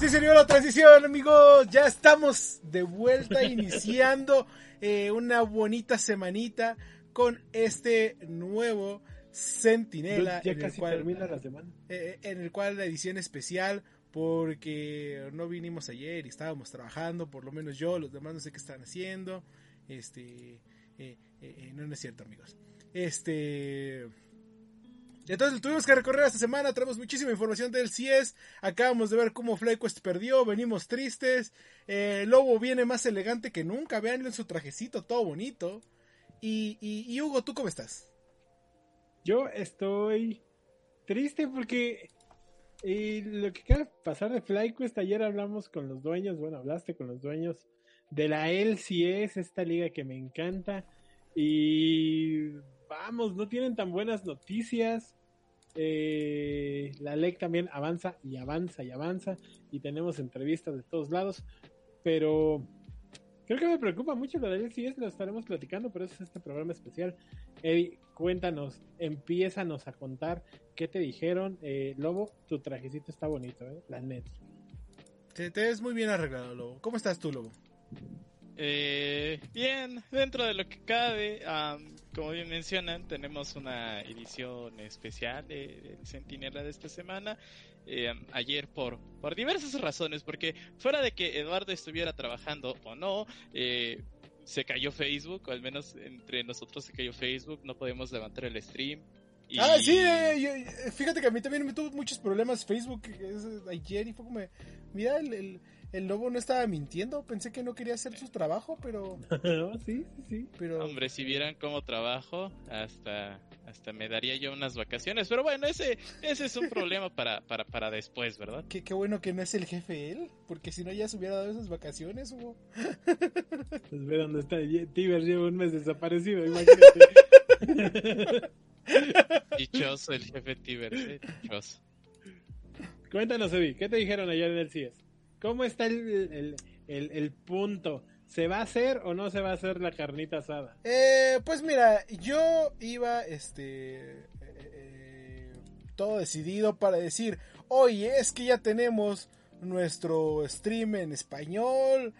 Sí, sería la transición, amigos. Ya estamos de vuelta iniciando eh, una bonita semanita con este nuevo Centinela. Ya casi termina la semana. Eh, en el cual la edición especial porque no vinimos ayer y estábamos trabajando, por lo menos yo, los demás no sé qué están haciendo. Este, eh, no, no es cierto, amigos. Este, entonces tuvimos que recorrer esta semana, tenemos muchísima información del CIES, acabamos de ver cómo FlyQuest perdió, venimos tristes, eh, Lobo viene más elegante que nunca, veanlo en su trajecito, todo bonito. Y, Hugo, ¿tú cómo estás? Yo estoy triste porque y lo que quiera pasar de FlyQuest, ayer hablamos con los dueños, bueno, hablaste con los dueños de la LCS, esta liga que me encanta. Y vamos, no tienen tan buenas noticias. Eh, la LEC también avanza y avanza y avanza y tenemos entrevistas de todos lados, pero creo que me preocupa mucho lo de es lo estaremos platicando, pero es este programa especial. Eddie, cuéntanos, empiézanos a contar qué te dijeron. Eh, Lobo, tu trajecito está bonito, ¿eh? la net. Te, te ves muy bien arreglado, Lobo. ¿Cómo estás tú, Lobo? Eh, bien, dentro de lo que cabe, como bien mencionan, tenemos una edición especial de, Centinela de esta semana. Eh, ayer por, por diversas razones, porque fuera de que Eduardo estuviera trabajando o no, eh, se cayó Facebook, o al menos entre nosotros se cayó Facebook, no podemos levantar el stream. Ah, sí, fíjate que a mí también me tuvo muchos problemas Facebook ayer y fue como, mira, el lobo no estaba mintiendo, pensé que no quería hacer su trabajo, pero... sí, sí, Pero... Hombre, si vieran cómo trabajo, hasta, hasta me daría yo unas vacaciones, pero bueno, ese, ese es un problema para, para, para después, ¿verdad? Qué, qué bueno que no es el jefe él, porque si no ya se hubiera dado esas vacaciones, Hugo. Pues ve dónde está, Tiber lleva un mes desaparecido, imagínate. dichoso el jefe Tiber, ¿eh? dichoso. Cuéntanos, Eddie, ¿qué te dijeron ayer en el CIES? ¿Cómo está el, el, punto? ¿Se va a hacer o no se va a hacer la carnita asada? Eh, pues mira, yo iba, este, eh, eh, todo decidido para decir, oye, es que ya tenemos nuestro stream en español.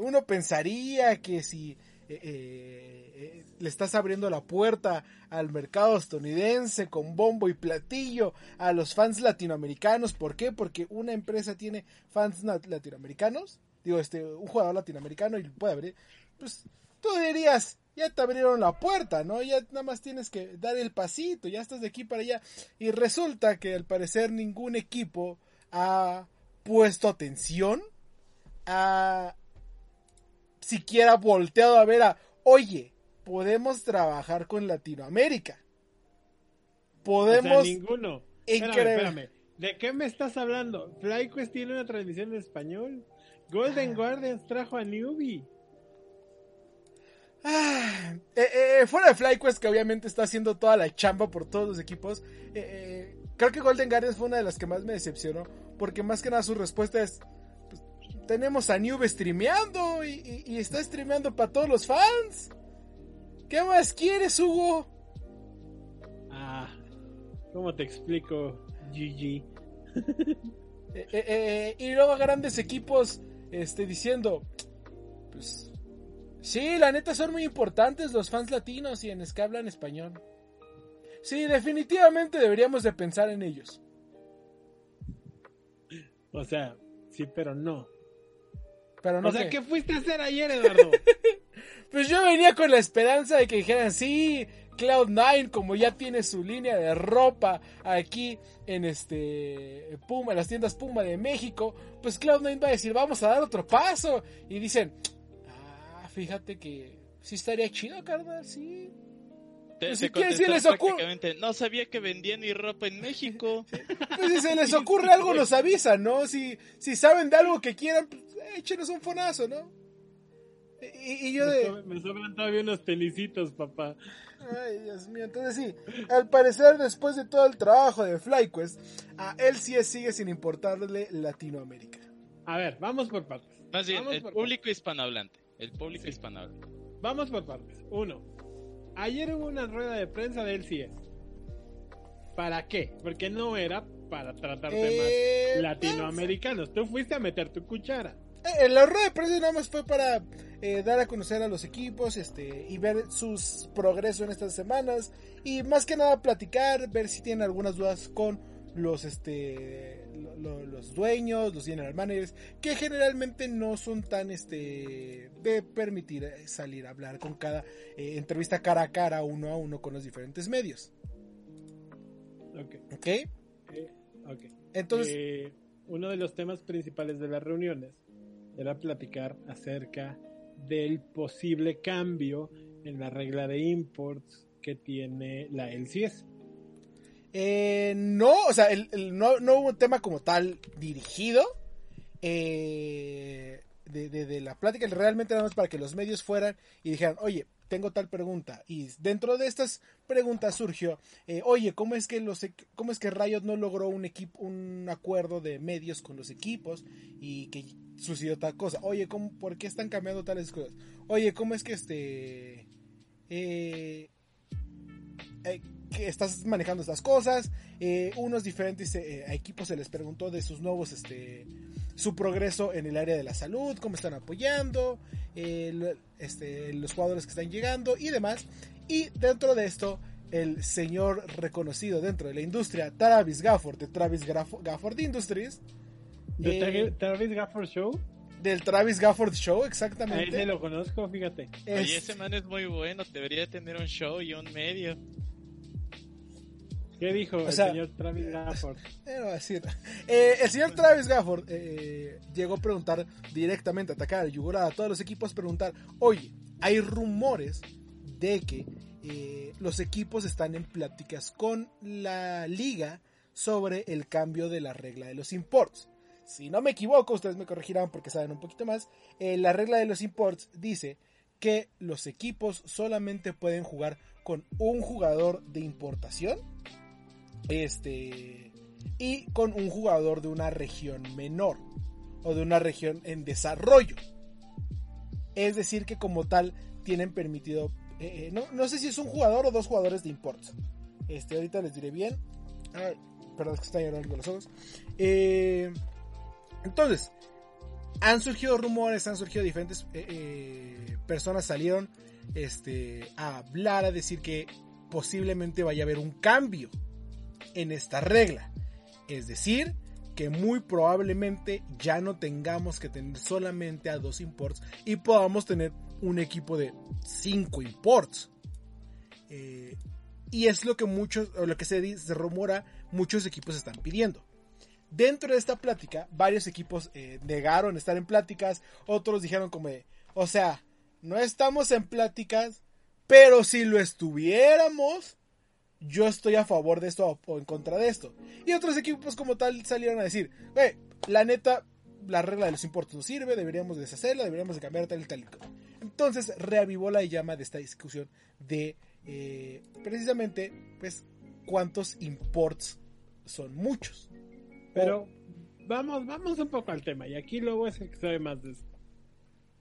uno pensaría que si le estás abriendo la puerta al mercado estadounidense con bombo y platillo, a los fans latinoamericanos. ¿Por qué? Porque una empresa tiene fans latinoamericanos, digo, este, un jugador latinoamericano y puede abrir. Pues tú dirías, ya te abrieron la puerta, ¿no? Ya nada más tienes que dar el pasito, ya estás de aquí para allá. Y resulta que al parecer ningún equipo ha puesto atención, ha siquiera volteado a ver a, oye, podemos trabajar con Latinoamérica. Podemos. O ninguno. Espérame, ¿De qué me estás hablando? FlyQuest tiene una transmisión en español. Golden ah. Guardians trajo a Newbie. Ah, eh, eh, fuera de FlyQuest, que obviamente está haciendo toda la chamba por todos los equipos, eh, creo que Golden Guardians fue una de las que más me decepcionó. Porque más que nada su respuesta es: Tenemos a Newbie streameando y está streameando para todos los fans. ¿Qué más quieres, Hugo? Ah, ¿cómo te explico, GG? Eh, eh, eh, y luego grandes equipos este, diciendo, pues, sí, la neta son muy importantes los fans latinos y en es que hablan español. Sí, definitivamente deberíamos de pensar en ellos. O sea, sí, pero no. Pero no o sea, ¿qué fuiste a hacer ayer, Eduardo? Pues yo venía con la esperanza de que dijeran, sí, Cloud9, como ya tiene su línea de ropa aquí en este Puma, en las tiendas Puma de México, pues Cloud9 va a decir, vamos a dar otro paso. Y dicen, ah, fíjate que sí estaría chido, carnal, sí. Pues si les ocurre... No sabía que vendían mi ropa en México. pues si se les ocurre algo, nos avisan, ¿no? Si, si saben de algo que quieran, pues échenos un fonazo, ¿no? Y, yo de... Me sobran todavía unos tenisitos, papá. Ay, Dios mío. Entonces sí, al parecer después de todo el trabajo de FlyQuest, a él sí sigue sin importarle Latinoamérica. A ver, vamos por partes. Más bien, el público hispanohablante. El público hispanohablante. Vamos por partes. Uno, ayer hubo una rueda de prensa de LCS. ¿Para qué? Porque no era para tratar Eh, temas latinoamericanos. Tú fuiste a meter tu cuchara. Eh, la rueda de prensa nada más fue para eh, dar a conocer a los equipos este, y ver sus progresos en estas semanas. Y más que nada platicar, ver si tienen algunas dudas con los, este, lo- lo- los dueños, los general managers, que generalmente no son tan este, de permitir eh, salir a hablar con cada eh, entrevista cara a cara, uno a uno con los diferentes medios. Ok. ¿Ok? eh, ok. Entonces, Eh, uno de los temas principales de las reuniones era platicar acerca del posible cambio en la regla de imports que tiene la LCS. Eh, no, o sea, no, no hubo un tema como tal dirigido eh, de, de- la plática, realmente nada más para que los medios fueran y dijeran, oye, tengo tal pregunta. Y dentro de estas preguntas surgió, eh, oye, ¿cómo es que los cómo es que Riot no logró un equipo, un acuerdo de medios con los equipos y que sucedió tal cosa? Oye, ¿cómo, ¿por qué están cambiando tales cosas? Oye, ¿cómo es que este eh, que estás manejando estas cosas. Eh, unos diferentes eh, equipos se les preguntó de sus nuevos, este, su progreso en el área de la salud, cómo están apoyando, eh, este, los jugadores que están llegando y demás. Y dentro de esto, el señor reconocido dentro de la industria, Travis Gafford, de Travis Graf- Gafford Industries, ¿De Eh, Tra- Travis Gafford Show? del Travis Gafford Show, exactamente. ese lo conozco, fíjate. Es- Oye, ese man es muy bueno, debería tener un show y un medio. ¿Qué dijo el sea, señor Travis Gafford? Eh, decir. Eh, el señor Travis Gafford eh, llegó a preguntar directamente, a atacar, a yugular a todos los equipos, preguntar, oye, hay rumores de que eh, los equipos están en pláticas con la liga sobre el cambio de la regla de los imports. Si no me equivoco, ustedes me corregirán porque saben un poquito más, eh, la regla de los imports dice que los equipos solamente pueden jugar con un jugador de importación este y con un jugador de una región menor o de una región en desarrollo. Es decir, que como tal tienen permitido, eh, eh, no, no sé si es un jugador o dos jugadores de imports. Este, ahorita les diré bien. Perdón, es que están llorando los ojos. Eh, entonces, han surgido rumores, han surgido diferentes eh, personas salieron este, a hablar, a decir que posiblemente vaya a haber un cambio en esta regla. Es decir, que muy probablemente ya no tengamos que tener solamente a dos imports y podamos tener un equipo de cinco imports. Eh, y es lo que muchos, o lo que se, dice, se rumora, muchos equipos están pidiendo. Dentro de esta plática, varios equipos eh, negaron estar en pláticas, otros dijeron como o sea, no estamos en pláticas, pero si lo estuviéramos, yo estoy a favor de esto o en contra de esto. Y otros equipos como tal salieron a decir, "Güey, la neta, la regla de los importes no sirve, deberíamos deshacerla, deberíamos de cambiar tal y tal y tal". Entonces reavivó la llama de esta discusión de eh, precisamente, pues, cuántos imports son muchos. Pero vamos, vamos un poco al tema. Y aquí luego es el que sabe más de esto.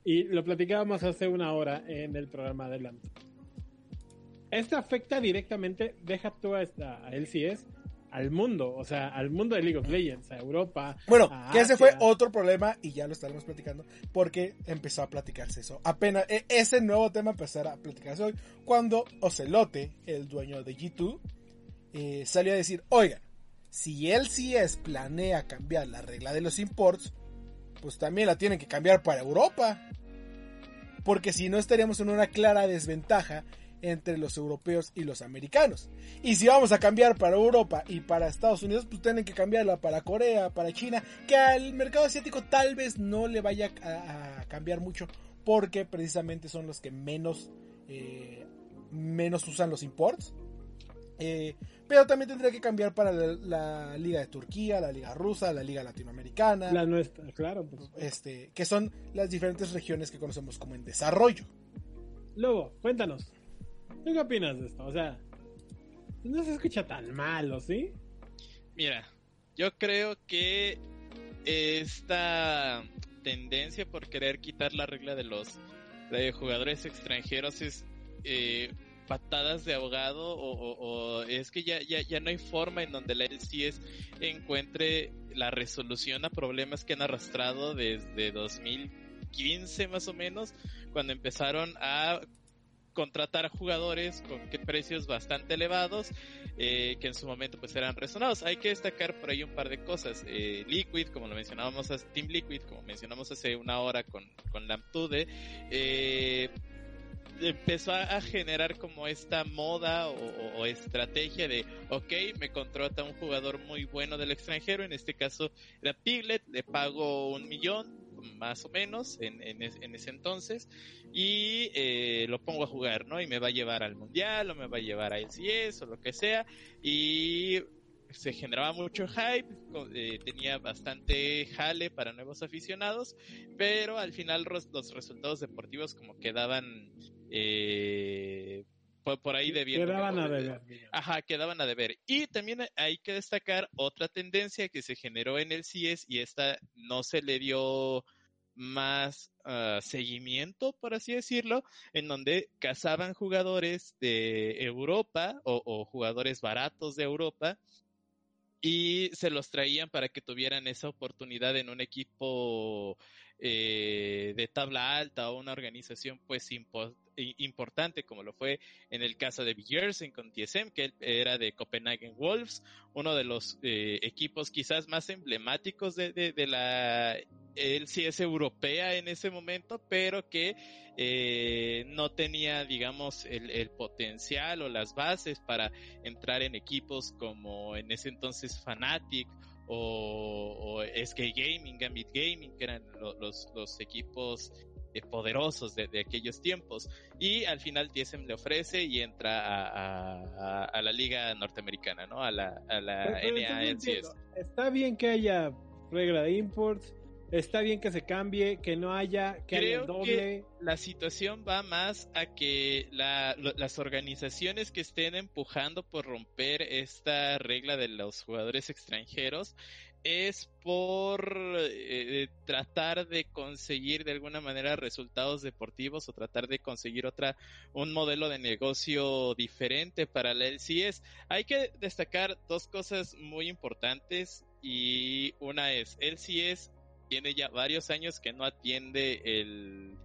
Y lo platicábamos hace una hora en el programa adelante. Esto afecta directamente, deja tú a, esta, a LCS, al mundo, o sea, al mundo de League of Legends, a Europa. Bueno, a que ese fue otro problema y ya lo estaremos platicando porque empezó a platicarse eso. Apenas e- ese nuevo tema empezará a platicarse hoy cuando Ocelote, el dueño de G2, eh, salió a decir, oigan, si LCS planea cambiar la regla de los imports, pues también la tienen que cambiar para Europa. Porque si no estaríamos en una clara desventaja entre los europeos y los americanos. Y si vamos a cambiar para Europa y para Estados Unidos, pues tienen que cambiarla para Corea, para China, que al mercado asiático tal vez no le vaya a, a cambiar mucho, porque precisamente son los que menos, eh, menos usan los imports. Eh, pero también tendría que cambiar para la, la liga de Turquía, la liga rusa, la liga latinoamericana, La nuestra, claro. Pues. este, que son las diferentes regiones que conocemos como en desarrollo. Lobo, cuéntanos. ¿Tú qué opinas de esto? O sea, no se escucha tan malo, ¿sí? Mira, yo creo que esta tendencia por querer quitar la regla de los jugadores extranjeros es eh, patadas de ahogado o, es que ya, ya, ya no hay forma en donde la LCS encuentre la resolución a problemas que han arrastrado desde 2015 más o menos, cuando empezaron a contratar a jugadores con precios bastante elevados eh, que en su momento pues eran resonados. Hay que destacar por ahí un par de cosas. Eh, Liquid, como lo mencionábamos, Team Liquid, como mencionamos hace una hora con, con Lamtude, eh, empezó a, generar como esta moda o, estrategia de, ok, me contrata un jugador muy bueno del extranjero, en este caso era Piglet, le pago un millón, más o menos, en, en, ese entonces, y eh, lo pongo a jugar, ¿no? Y me va a llevar al Mundial, o me va a llevar a LCS, o lo que sea, y se generaba mucho hype, eh, tenía bastante jale para nuevos aficionados, pero al final los resultados deportivos como quedaban eh, por, ahí debiendo. Quedaban a deber. Ajá, quedaban a deber. Y también hay que destacar otra tendencia que se generó en el CIES y esta no se le dio más ah, seguimiento, por así decirlo, en donde cazaban jugadores de Europa o, jugadores baratos de Europa y se los traían para que tuvieran esa oportunidad en un equipo eh, tabla alta o una organización pues importante como lo fue en el caso de Bjersen con TSM que era de Copenhagen Wolves uno de los eh, equipos quizás más emblemáticos de, de, la LCS europea en ese momento pero que eh, no tenía digamos el, el, potencial o las bases para entrar en equipos como en ese entonces Fnatic o, SK Gaming, Gambit Gaming, que eran los, los equipos eh, poderosos de, aquellos tiempos. Y al final TSM le ofrece y entra a, a, la liga norteamericana, ¿no? A la, a la NANCS. Está bien que haya regla de imports, está bien que se cambie, que no haya, que Creo haya doble. Que la situación va más a que las organizaciones que estén empujando por romper esta regla de los jugadores extranjeros es por eh, tratar de conseguir de alguna manera resultados deportivos o tratar de conseguir otra un modelo de negocio diferente para la LCS. Hay que destacar dos cosas muy importantes y una es LCS tiene ya varios años que no atiende el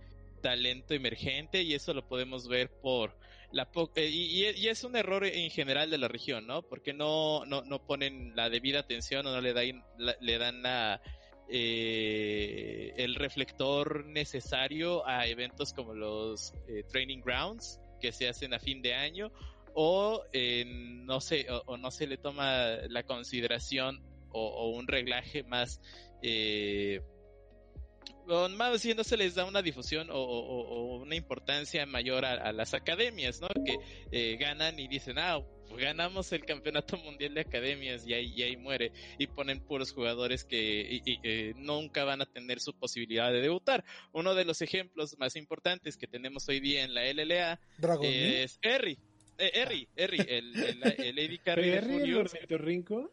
talento emergente y eso lo podemos ver por la eh, y, es un error en general de la región, ¿no? Porque no, no, no ponen la debida atención o no le dan, le dan la, eh, el reflector necesario a eventos como los eh, training grounds que se hacen a fin de año o no sé o, no se le toma la consideración o un reglaje más eh, más bien no se les da una difusión o, una importancia mayor a, las academias, ¿no? Que eh, ganan y dicen, ah, pues ganamos el campeonato mundial de academias y ahí, ahí muere. Y ponen puros jugadores que nunca van a tener su posibilidad de debutar. Uno de los ejemplos más importantes que tenemos hoy día en la LLA es Harry. Eh, Harry, Harry, el, el, el Carry de ¿Perry el ornitorrinco?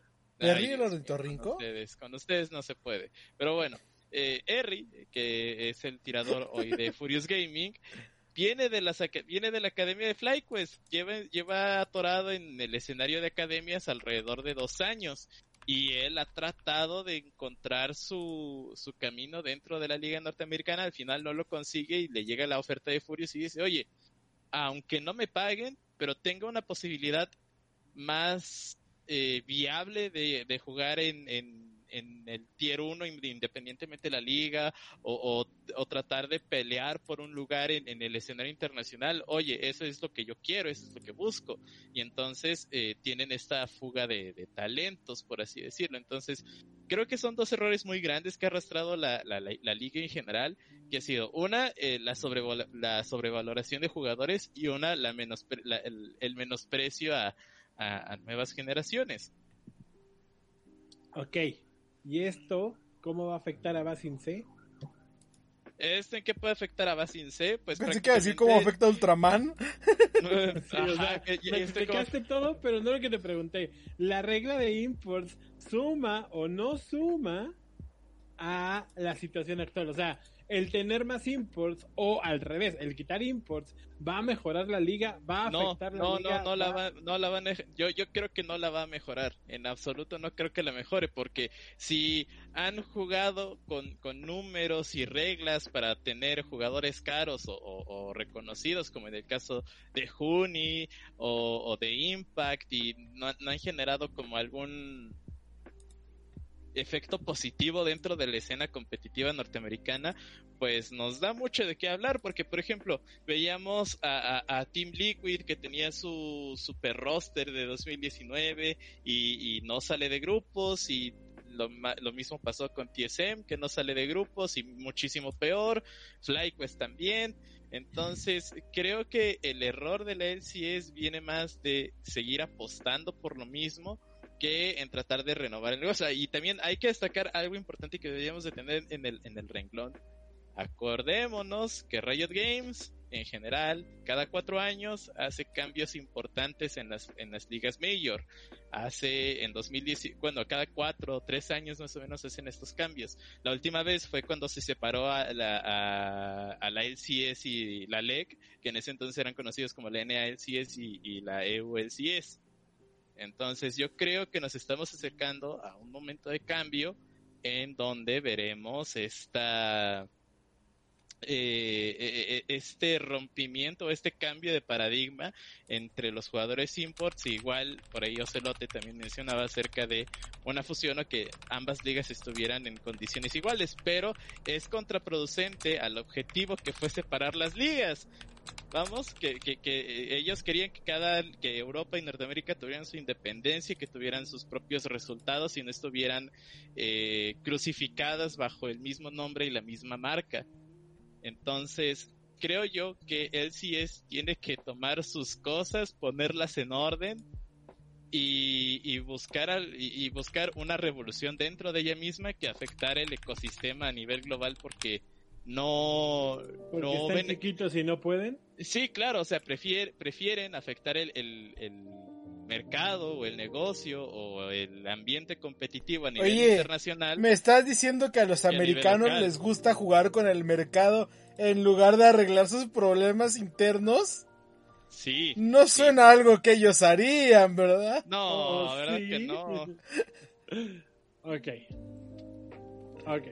Con ustedes, con ustedes no se puede. Pero bueno, eh, que es el tirador hoy de Furious Gaming, viene de, la, viene de la academia de FlyQuest. Lleva, lleva atorado en el escenario de academias alrededor de dos años. Y él ha tratado de encontrar su, su camino dentro de la liga norteamericana. Al final no lo consigue y le llega la oferta de Furious y dice, oye, aunque no me paguen, pero tenga una posibilidad más eh, viable de, de jugar en, en, en, el tier 1 independientemente de la liga o, o, tratar de pelear por un lugar en, en, el escenario internacional, oye, eso es lo que yo quiero, eso es lo que busco. Y entonces eh, tienen esta fuga de, de, talentos, por así decirlo. Entonces, creo que son dos errores muy grandes que ha arrastrado la, la, la, liga en general, que ha sido una, eh, la, la sobrevaloración de jugadores y una, la menos el, el menosprecio a a, nuevas generaciones. Ok, ¿y esto cómo va a afectar a Basin C? ¿Este en qué puede afectar a Basin C? Pues Pensé que decir cómo afecta a Ultraman. me explicaste todo, pero no lo que te pregunté. ¿La regla de imports suma o no suma a la situación actual. O sea, el tener más imports o al revés, el quitar imports va a mejorar la liga, va a afectar la no, liga. No, no, la va, no la van a, yo, yo creo que no la va a mejorar, en absoluto no creo que la mejore, porque si han jugado con, con números y reglas para tener jugadores caros o, o, reconocidos, como en el caso de Juni o, o de Impact, y no, no han generado como algún efecto positivo dentro de la escena competitiva norteamericana, pues nos da mucho de qué hablar, porque por ejemplo, veíamos a, a, Team Liquid que tenía su super roster de 2019 y, y no sale de grupos y lo, lo, mismo pasó con TSM, que no sale de grupos y muchísimo peor. FlyQuest también. Entonces, creo que el error de la LCS viene más de seguir apostando por lo mismo que en tratar de renovar el negocio. Y también hay que destacar algo importante que deberíamos de tener en el, en el renglón. Acordémonos que Riot Games, en general, cada cuatro años hace cambios importantes en las, en las ligas mayor. Hace en 2010, bueno, cada cuatro o tres años más o menos hacen estos cambios. La última vez fue cuando se separó a la, a, a la LCS y la LEC, que en ese entonces eran conocidos como la NALCS y, y la EULCS. Entonces yo creo que nos estamos acercando a un momento de cambio en donde veremos esta eh, eh, eh, este rompimiento, este cambio de paradigma entre los jugadores imports. Igual, por ahí Ocelote también mencionaba acerca de una fusión o que ambas ligas estuvieran en condiciones iguales, pero es contraproducente al objetivo que fue separar las ligas. Vamos, que, que, que ellos querían que cada, que Europa y Norteamérica tuvieran su independencia, que tuvieran sus propios resultados y no estuvieran eh, crucificadas bajo el mismo nombre y la misma marca. Entonces, creo yo que él sí es, tiene que tomar sus cosas, ponerlas en orden y, y buscar al, y, buscar una revolución dentro de ella misma que afectara el ecosistema a nivel global porque no porque no están chiquitos y no pueden. Sí claro o sea prefier, prefieren afectar el, el, el, mercado o el negocio o el ambiente competitivo a nivel Oye, internacional me estás diciendo que a los a americanos les gusta jugar con el mercado en lugar de arreglar sus problemas internos sí. No sí. suena algo que ellos harían verdad no Oh, la verdad sí. que no. Ok. Ok.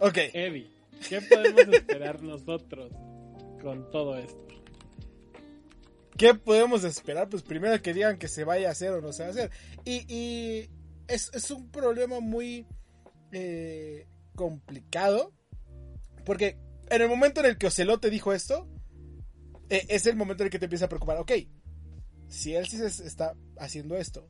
Ok. Eddie ¿qué podemos esperar nosotros con todo esto? ¿Qué podemos esperar? Pues primero que digan que se vaya a hacer o no se va a hacer. Y, es, un problema muy eh, complicado. Porque en el momento en el que Ocelote dijo esto, eh, es el momento en el que te empieza a preocupar. Ok, si él se está haciendo esto,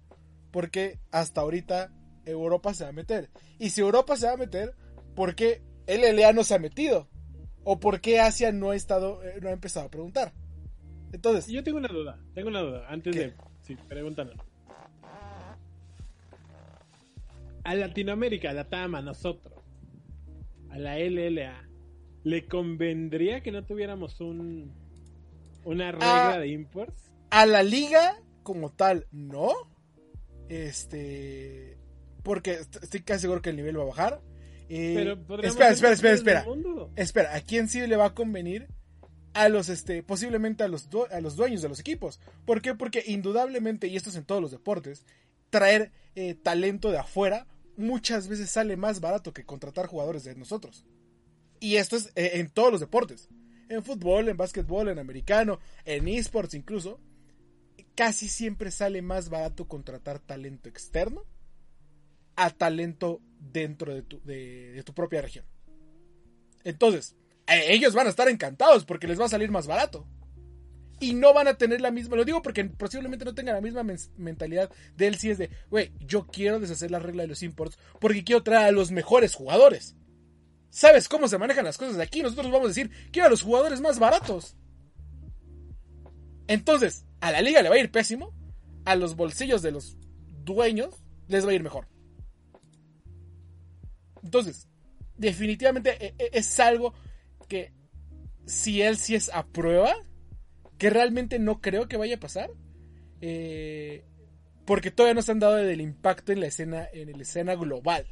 ¿por qué hasta ahorita Europa se va a meter? Y si Europa se va a meter, ¿por qué LLA no se ha metido? ¿O por qué Asia no ha, estado, eh, no ha empezado a preguntar? Entonces, Yo tengo una duda, tengo una duda, antes ¿Qué? de... Sí, pregúntanos. A Latinoamérica, a la TAM, a nosotros, a la LLA, ¿le convendría que no tuviéramos un una regla Ah. de imports? a la liga como tal, no. Este. Porque est- estoy casi seguro que el nivel va a bajar. Eh, Pero espera, espera, espera, espera. Espera, ¿a quién sí le va a convenir? A los, este, posiblemente a los, a los dueños de los equipos. ¿Por qué? Porque indudablemente, y esto es en todos los deportes, traer eh, talento de afuera muchas veces sale más barato que contratar jugadores de nosotros. Y esto es eh, en todos los deportes. En fútbol, en básquetbol, en americano, en esports incluso. Casi siempre sale más barato contratar talento externo a talento dentro de tu, de, tu propia región. Entonces, eh, ellos van a estar encantados porque les va a salir más barato. Y no van a tener la misma, lo digo porque posiblemente no tengan la misma men- mentalidad de él si es de, güey, yo quiero deshacer la regla de los imports porque quiero traer a los mejores jugadores. ¿Sabes cómo se manejan las cosas de aquí? Nosotros vamos a decir, quiero a los jugadores más baratos. Entonces, a la liga le va a ir pésimo, a los bolsillos de los dueños les va a ir mejor. Entonces, definitivamente e- e- es algo que si él sí es a prueba, que realmente no creo que vaya a pasar, eh, porque todavía no se han dado del impacto en la escena, en la escena global.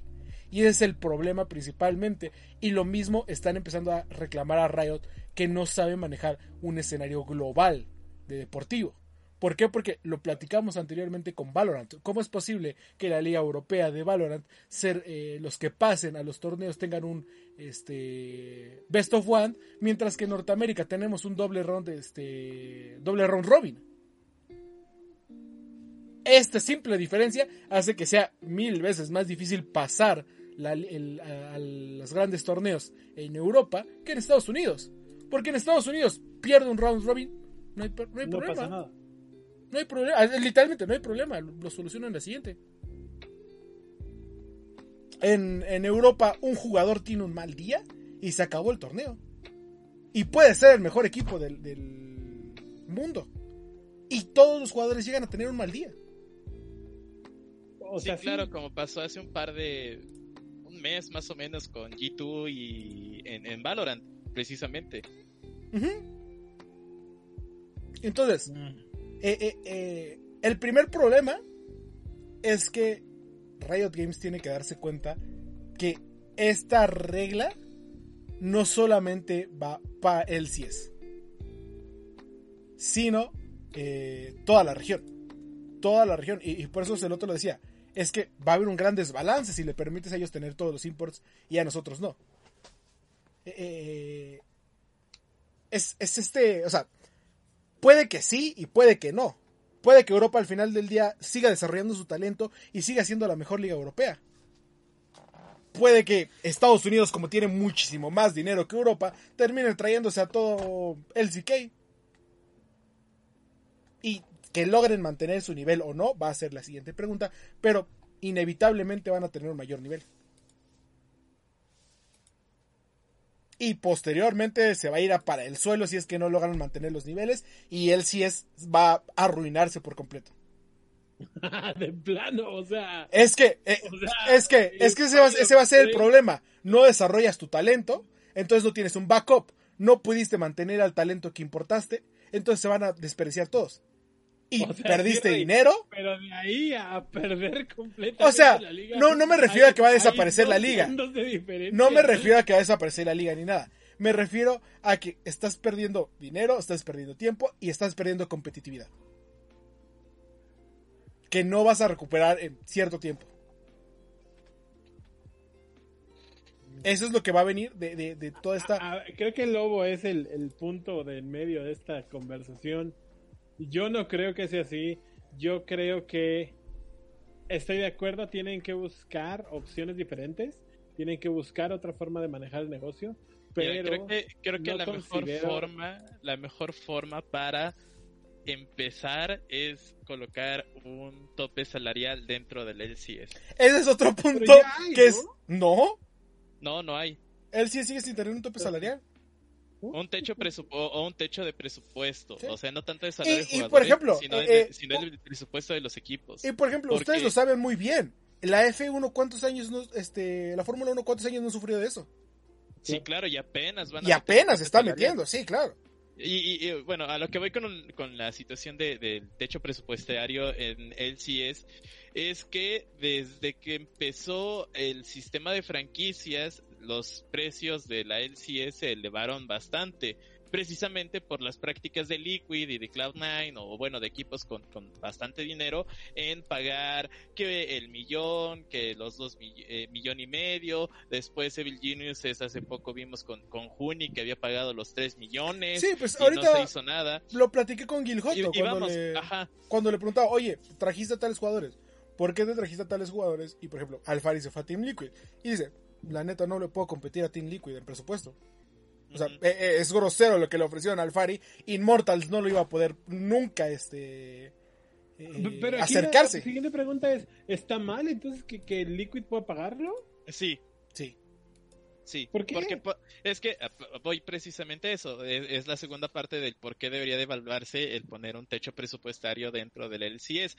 Y ese es el problema principalmente. Y lo mismo están empezando a reclamar a Riot que no sabe manejar un escenario global de deportivo. ¿Por qué? Porque lo platicamos anteriormente con Valorant. ¿Cómo es posible que la Liga Europea de Valorant, ser eh, los que pasen a los torneos, tengan un este, best of one, mientras que en Norteamérica tenemos un doble round, este, doble round robin? Esta simple diferencia hace que sea mil veces más difícil pasar a, los grandes torneos en Europa que en Estados Unidos. Porque en Estados Unidos pierde un round robin, no hay, problema. No hay problema, literalmente no hay problema, lo solucionan en la siguiente. En, Europa un jugador tiene un mal día y se acabó el torneo. Y puede ser el mejor equipo del, del mundo. Y todos los jugadores llegan a tener un mal día sí, claro, como pasó hace un par de. un mes más o menos con G2 y en, Valorant, precisamente. Entonces, mm. Eh, eh, eh, el primer problema es que Riot Games tiene que darse cuenta que esta regla no solamente va para el CIES, sino toda la región. Toda la región. Y, por eso el otro lo decía es que va a haber un gran desbalance si le permites a ellos tener todos los imports y a nosotros no. Es, este, o sea, puede que sí y puede que no. Puede que Europa al final del día siga desarrollando su talento y siga siendo la mejor liga europea. Puede que Estados Unidos, como tiene muchísimo más dinero que Europa, termine trayéndose a todo el CK. Y que logren mantener su nivel o no, va a ser la siguiente pregunta, pero inevitablemente van a tener un mayor nivel. Y posteriormente se va a ir a para el suelo si es que no logran mantener los niveles. Y él sí es, va a arruinarse por completo. de plano, o sea. Es que, eh, es que, es que ese va, ese va a ser el problema. No desarrollas tu talento, entonces no tienes un backup. No pudiste mantener al talento que importaste, entonces se van a desperdiciar todos y perdiste dinero. Pero de ahí a perder completamente o sea, No, no me refiero a que va a desaparecer la liga. No me refiero a que va a desaparecer la liga ni nada. Me refiero a que estás perdiendo dinero, estás perdiendo tiempo y estás perdiendo competitividad. Que no vas a recuperar en cierto tiempo. Eso es lo que va a venir de, toda esta... creo que el lobo es el, el punto del medio de esta conversación yo no creo que sea así. Yo creo que estoy de acuerdo, tienen que buscar opciones diferentes, tienen que buscar otra forma de manejar el negocio. Pero creo que, creo que la mejor forma, la mejor forma para empezar es colocar un tope salarial dentro del LCS. Ese es otro punto que es no. No, no hay. LCS sigue sin tener un tope salarial. Un techo o un techo de presupuesto. O sea, no tanto de salario y, por ejemplo, sino, eh, el presupuesto de los equipos. Y por ejemplo, ustedes lo saben muy bien. La F1, ¿cuántos años no, este, la Fórmula 1, cuántos años no sufrió de eso? Sí, claro, y apenas van Y apenas está metiendo, sí, claro. Y, bueno, a lo que voy con, con la situación del techo presupuestario en LCS es que desde que empezó el sistema de franquicias, los precios de la LCS se elevaron bastante, precisamente por las prácticas de Liquid y de Cloud9, o bueno, de equipos con, bastante dinero, en pagar que el millón, que los dos eh, millón y medio, después Evil Genius es hace poco vimos con, con Juni que había pagado los tres millones, sí, pues ahorita no se hizo nada. Lo platiqué con Gil cuando, le, cuando le preguntaba, oye, trajiste a tales jugadores, ¿por qué te trajiste a tales jugadores? Y por ejemplo, Alfari se fue a Team Liquid. Y dice, la neta no le puedo competir a Team Liquid en presupuesto. O sea, e, e, es grosero lo que le ofrecieron al Fari. Immortals no lo iba a poder nunca este eh, Pero acercarse. La, siguiente pregunta es, ¿está mal entonces que, que Liquid pueda pagarlo? Sí. Sí. Sí, ¿Por qué? porque es que voy precisamente eso, es, la segunda parte del por qué debería devaluarse el poner un techo presupuestario dentro del LCS.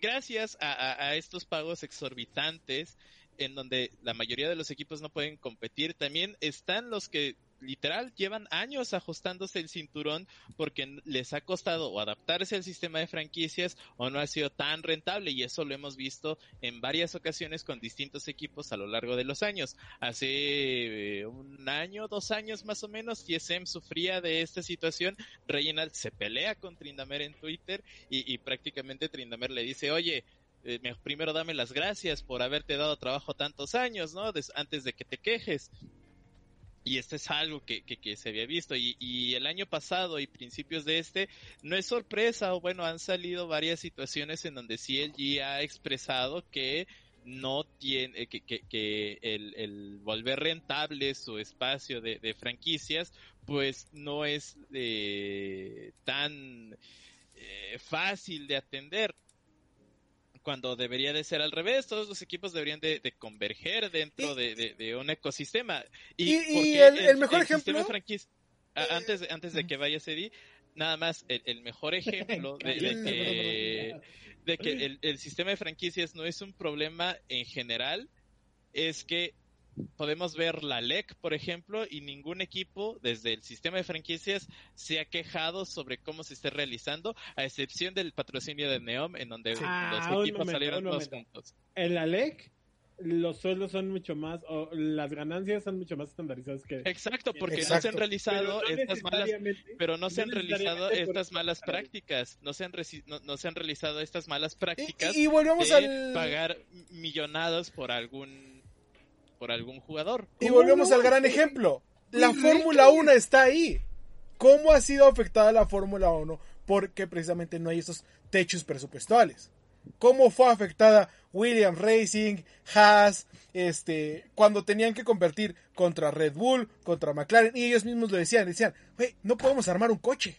gracias a, estos pagos exorbitantes en donde la mayoría de los equipos no pueden competir, también están los que literal llevan años ajustándose el cinturón porque les ha costado o adaptarse al sistema de franquicias o no ha sido tan rentable y eso lo hemos visto en varias ocasiones con distintos equipos a lo largo de los años. Hace eh, un año, dos años más o menos, TSM sufría de esta situación. Reginald se pelea con Trindamer en Twitter y, y prácticamente Trindamer le dice, oye, eh, primero dame las gracias por haberte dado trabajo tantos años, ¿no? antes de que te quejes. Y esto es algo que, que, se había visto. Y, y, el año pasado y principios de este, no es sorpresa, o bueno, han salido varias situaciones en donde CLG ha expresado que no tiene, que, que, que el, volver rentable su espacio de, de franquicias, pues no es eh, tan eh, fácil de atender cuando debería de ser al revés, todos los equipos deberían de, converger dentro de, un ecosistema. Y, el, mejor ejemplo... antes, antes de que vaya Eddie, nada más el, mejor ejemplo de, que, el, sistema de franquicias no es un problema en general, es que podemos ver la LEC, por ejemplo, y ningún equipo desde el sistema de franquicias se ha quejado sobre cómo se esté realizando, a excepción del patrocinio de Neom, en donde los ah, equipos salieron todos juntos. En la LEC, los sueldos son mucho más, o las ganancias son mucho más estandarizadas que. Exacto, porque no se han realizado estas malas, pero no se han realizado estas malas prácticas, no se han, no, se han realizado estas malas prácticas y, volvemos de pagar millonados por algún por algún jugador. Y volvemos al gran ejemplo. La Fórmula 1 está ahí. ¿Cómo ha sido afectada la Fórmula 1? Porque precisamente no hay esos techos presupuestales. ¿Cómo fue afectada Williams Racing, Haas, este, cuando tenían que convertir contra Red Bull, contra McLaren? Y ellos mismos lo decían, decían, no podemos armar un coche.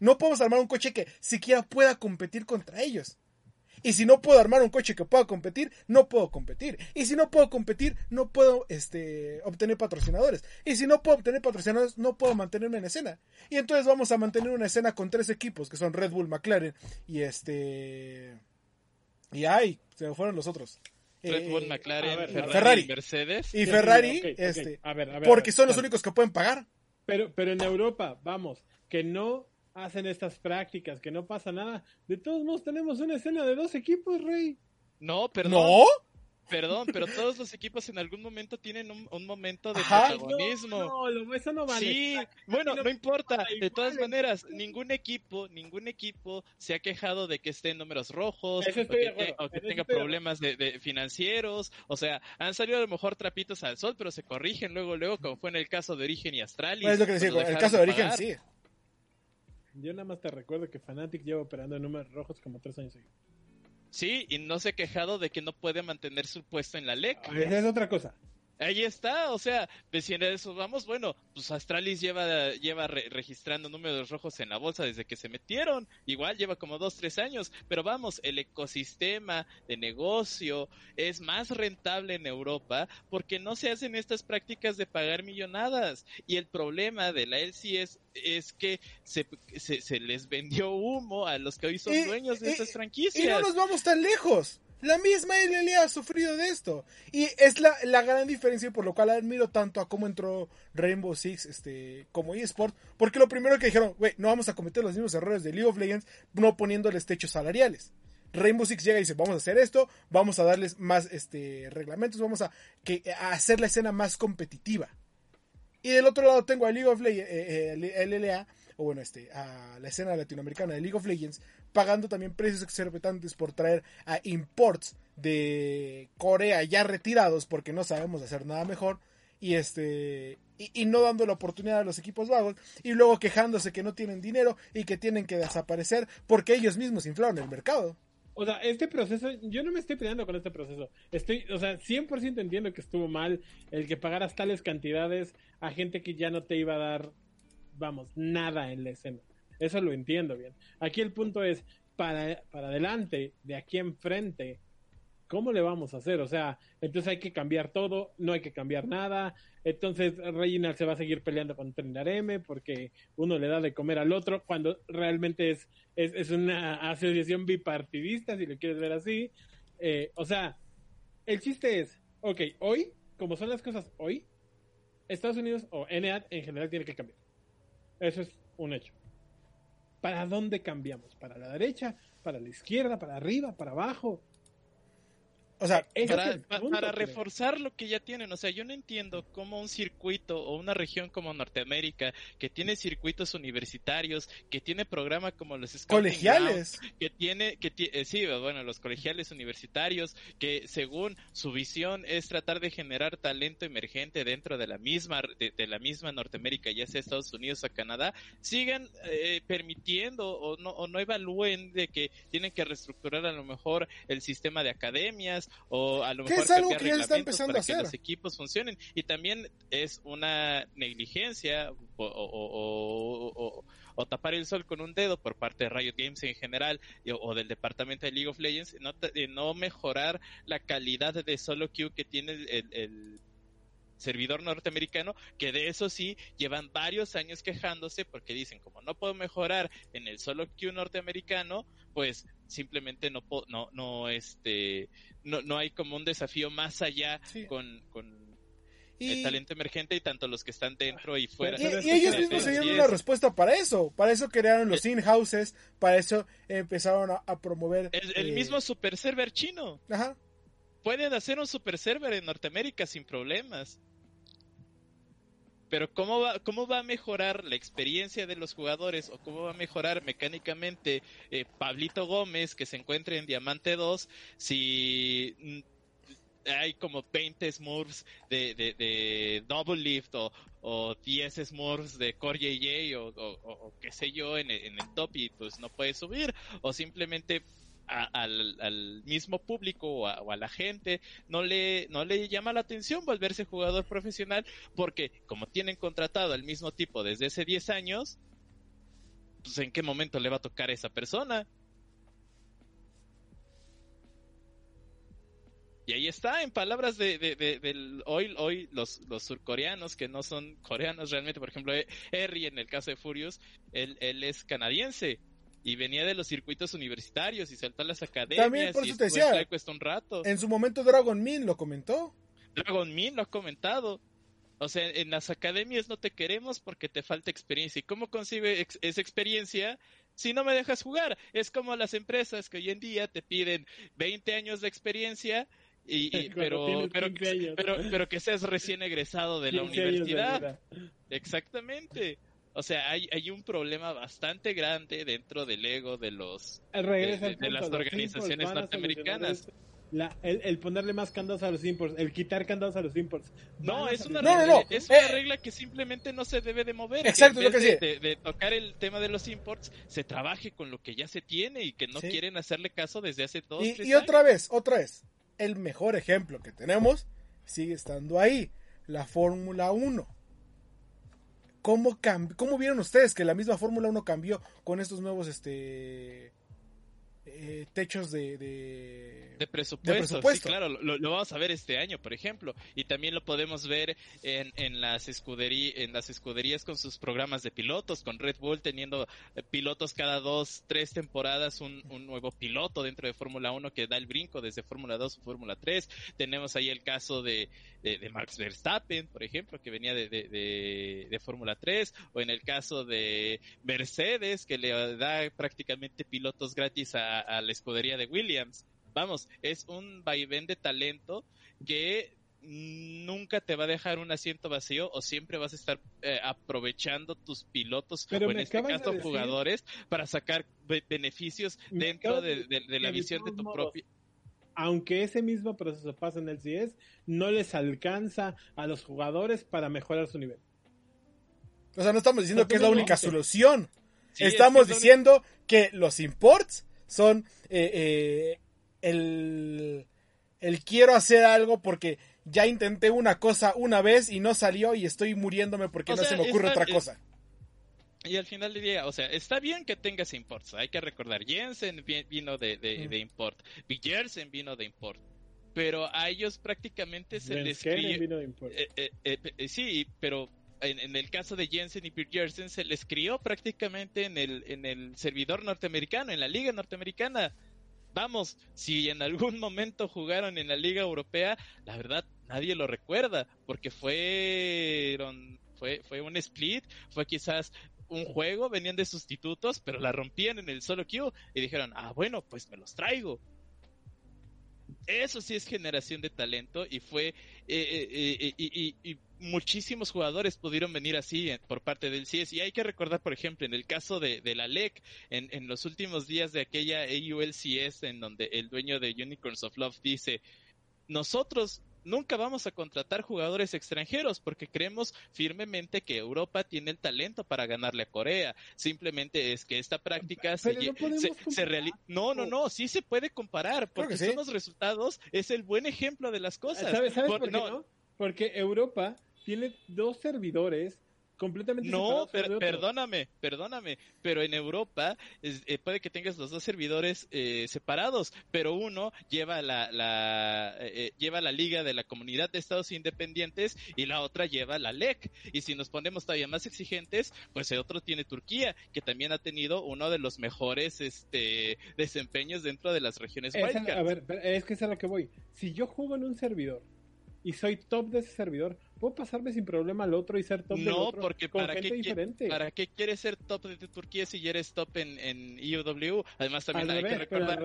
No podemos armar un coche que siquiera pueda competir contra ellos. Y si no puedo armar un coche que pueda competir, no puedo competir. Y si no puedo competir, no puedo este, obtener patrocinadores. Y si no puedo obtener patrocinadores, no puedo mantenerme en escena. Y entonces vamos a mantener una escena con tres equipos, que son Red Bull, McLaren y este... Y ay, se me fueron los otros. Red Bull, eh, McLaren, Ferrari, Mercedes. Y Ferrari, este, porque son los únicos que pueden pagar. Pero, pero en Europa, vamos, que no hacen estas prácticas, que no pasa nada. De todos modos tenemos una escena de dos equipos, Rey. No, perdón. ¿No? Perdón, pero todos los equipos en algún momento tienen un, momento de protagonismo. No, eso no vale. Sí, bueno, no, importa. De todas maneras, ningún equipo, ningún equipo se ha quejado de que esté en números rojos o que, tenga problemas de, financieros. O sea, han salido a lo mejor trapitos al sol, pero se corrigen luego, luego, como fue en el caso de Origen y Astralis. Pues es lo que decía, el caso de Origen sí. Yo nada más te recuerdo que Fnatic lleva operando en números rojos como tres años seguidos. Sí, y no se ha quejado de que no puede mantener su puesto en la LEC. Ah, esa es otra cosa. Ahí está, o sea, si en eso vamos, bueno, pues Astralis lleva, lleva registrando números rojos en la bolsa desde que se metieron, igual lleva como dos, tres años, pero vamos, el ecosistema de negocio es más rentable en Europa porque no se hacen estas prácticas de pagar millonadas y el problema de la LCS es que se, se, les vendió humo a los que hoy son dueños de estas franquicias. Y no nos vamos tan lejos. La misma LLA ha sufrido de esto. Y es la, la, gran diferencia por lo cual admiro tanto a cómo entró Rainbow Six este, como eSport. Porque lo primero que dijeron, güey, no vamos a cometer los mismos errores de League of Legends no poniéndoles techos salariales. Rainbow Six llega y dice, vamos a hacer esto, vamos a darles más este, reglamentos, vamos a, que, a hacer la escena más competitiva. Y del otro lado tengo a League of Legends, eh, eh, LLA, o bueno, este, a la escena latinoamericana de League of Legends, pagando también precios exorbitantes por traer a imports de Corea ya retirados porque no sabemos hacer nada mejor y este y, no dando la oportunidad a los equipos vagos y luego quejándose que no tienen dinero y que tienen que desaparecer porque ellos mismos inflaron el mercado. O sea, este proceso, yo no me estoy peleando con este proceso. Estoy, o sea, 100% entiendo que estuvo mal el que pagaras tales cantidades a gente que ya no te iba a dar, vamos, nada en la escena. Eso lo entiendo bien. Aquí el punto es, para, para adelante, de aquí enfrente, ¿cómo le vamos a hacer? O sea, entonces hay que cambiar todo, no hay que cambiar nada. Entonces Reginald se va a seguir peleando con M porque uno le da de comer al otro cuando realmente es, es, una asociación bipartidista, si lo quieres ver así. Eh, o sea, el chiste es, ok, hoy, como son las cosas hoy, Estados Unidos o NAT en general tiene que cambiar. Eso es un hecho. ¿Para dónde cambiamos? ¿Para la derecha? ¿Para la izquierda? ¿Para arriba? ¿Para abajo? O sea, para, es el pa- punto, para creo. reforzar lo que ya tienen. O sea, yo no entiendo cómo un circuito o una región como Norteamérica, que tiene circuitos universitarios, que tiene programa como los Scouting colegiales. Que tiene, que eh, sí, bueno, los colegiales universitarios, que según su visión es tratar de generar talento emergente dentro de la misma, de, de la misma Norteamérica, ya sea Estados Unidos o Canadá, sigan eh, permitiendo o no, o no evalúen de que tienen que reestructurar a lo mejor el sistema de academias o a lo Que mejor es algo que está empezando para a que hacer. los equipos funcionen y también es una negligencia o, o- o- o- o tapar el sol con un dedo por parte de Riot Games en general o del departamento de League of Legends no, de no mejorar la calidad de solo queue que tiene el servidor norteamericano, que de eso sí llevan varios años quejándose porque dicen, como no puedo mejorar en el solo queue norteamericano, pues simplemente no po- no no este no, no hay como un desafío más allá Sí. con, con Y, el talento emergente y tanto los que están dentro y fuera. y- ellos mismos se dieron una es- respuesta para eso. Para eso crearon los in-houses. Para eso empezaron a, a promover. El, el eh, mismo super server chino. Ajá. Pueden hacer un super server en Norteamérica sin problemas. Pero ¿cómo va, ¿cómo va a mejorar la experiencia de los jugadores o cómo va a mejorar mecánicamente eh, Pablito Gómez que se encuentre en Diamante 2 si hay como 20 Smurfs de, de, Double Lift o, o 10 Smurfs de Core JJ o, o- qué sé yo en en el top y pues no puede subir o simplemente al, al mismo público o a, o a la gente no le, no le llama la atención volverse jugador profesional porque como tienen contratado al mismo tipo desde hace 10 años, pues en qué momento le va a tocar a esa persona. Y ahí está, en palabras de, de- de- hoy, hoy los, los surcoreanos que no son coreanos realmente, por ejemplo, Harry en el caso de Furious, él, él es canadiense y venía de los circuitos universitarios y saltó a las academias También por y eso te en decía. FlyQuest un rato. En su momento Dragon Min lo comentó. Dragon Min lo ha comentado. O sea, en las academias no te queremos porque te falta experiencia. ¿Y cómo consigue ex- esa experiencia si no me dejas jugar? Es como las empresas que hoy en día te piden 20 años de experiencia, y, pero, pero, 15 años. pero, pero que seas recién egresado de la 15 años de universidad. vida. Exactamente. O sea, hay, hay un problema bastante grande dentro del ego de los... De- al de punto, las organizaciones norteamericanas. La- el, el ponerle más candados a los imports, el quitar candados a los imports. No, es una, solucionar No, no, regla, no. es una Eh. regla que simplemente no se debe de mover. Exacto, que lo que de, de- de tocar el tema de los imports, se trabaje con lo que ya se tiene y que no Sí. quieren hacerle caso desde hace dos, Y, tres y otra años. vez, otra vez. El mejor ejemplo que tenemos sigue estando ahí. La Fórmula 1. ¿Cómo, ¿Cómo vieron ustedes que la misma Fórmula 1 cambió con estos nuevos este eh, techos de, de- De presupuesto, de presupuesto? sí, claro, lo, lo vamos a ver este año, por ejemplo, y también lo podemos ver en, en las escuderías, en las escuderías con sus programas de pilotos, con Red Bull teniendo eh, pilotos cada dos, tres temporadas, un, un nuevo piloto dentro de Fórmula 1 que da el brinco desde Fórmula 2 a Fórmula 3. Tenemos ahí el caso de, de, de Max Verstappen, por ejemplo, que venía de, de, de- de Fórmula 3, o en el caso de Mercedes, que le da prácticamente pilotos gratis a, a la escudería de Williams. Vamos, es un vaivén de talento que nunca te va a dejar un asiento vacío o siempre vas a estar eh, aprovechando tus pilotos Pero o en este de caso decir- jugadores para sacar be- beneficios dentro de, de de- de decir la visión de tu modos, propia Aunque ese mismo proceso pasa en el CS, no les alcanza a los jugadores para mejorar su nivel. O sea, no estamos diciendo que es la única solución. Sí, estamos es diciendo que los imports son eh, eh, el, el quiero hacer algo porque ya intenté una cosa una vez y no salió y estoy muriéndome porque O no sea, se me ocurre está- otra cosa. Y al final del día, o sea, está bien que tengas imports. Hay que recordar, Jensen vi- vino de, de, Mm. de import, Villersen vino de import. Pero a ellos prácticamente se les Skellen crió- vino de import. eh, eh, eh, eh, sí, pero en, el caso de Jensen y Pierre se les crió prácticamente en el, en el servidor norteamericano, en la liga norteamericana. Vamos, si en algún momento jugaron en la liga europea, la verdad nadie lo recuerda, porque fueron, fue, fue un split, fue quizás un juego, venían de sustitutos, pero la rompían en el solo queue y dijeron, ah, bueno, pues me los traigo. Eso sí es generación de talento y fue, eh, eh, eh, y, muchísimos jugadores pudieron venir así por parte del CS. Y hay que recordar, por ejemplo, en el caso de, de la LEC, en, en los últimos días de aquella AULCS, en donde el dueño de Unicorns of Love dice, nosotros nunca vamos a contratar jugadores extranjeros porque creemos firmemente que Europa tiene el talento para ganarle a Corea. Simplemente es que esta práctica se, se, realiza. No, no, no, sí se puede comparar porque son los resultados, es el buen ejemplo de las cosas. ¿Sabes, por, qué no? Porque Europa tiene dos servidores completamente No, perdóname, perdóname, pero en Europa eh, puede que tengas los dos servidores eh, separados, pero uno lleva la, la eh, lleva la liga de la comunidad de estados independientes y la otra lleva la LEC. Y si nos ponemos todavía más exigentes, pues el otro tiene Turquía, que también ha tenido uno de los mejores este desempeños dentro de las regiones A ver, es que es a lo que voy. Si yo juego en un servidor y soy top de ese servidor, puedo pasarme sin problema al otro y ser top del otro. No, porque para qué, diferente. ¿para qué quieres ser top de Turquía si ya eres top en, en IUW? Además también hay que recordar,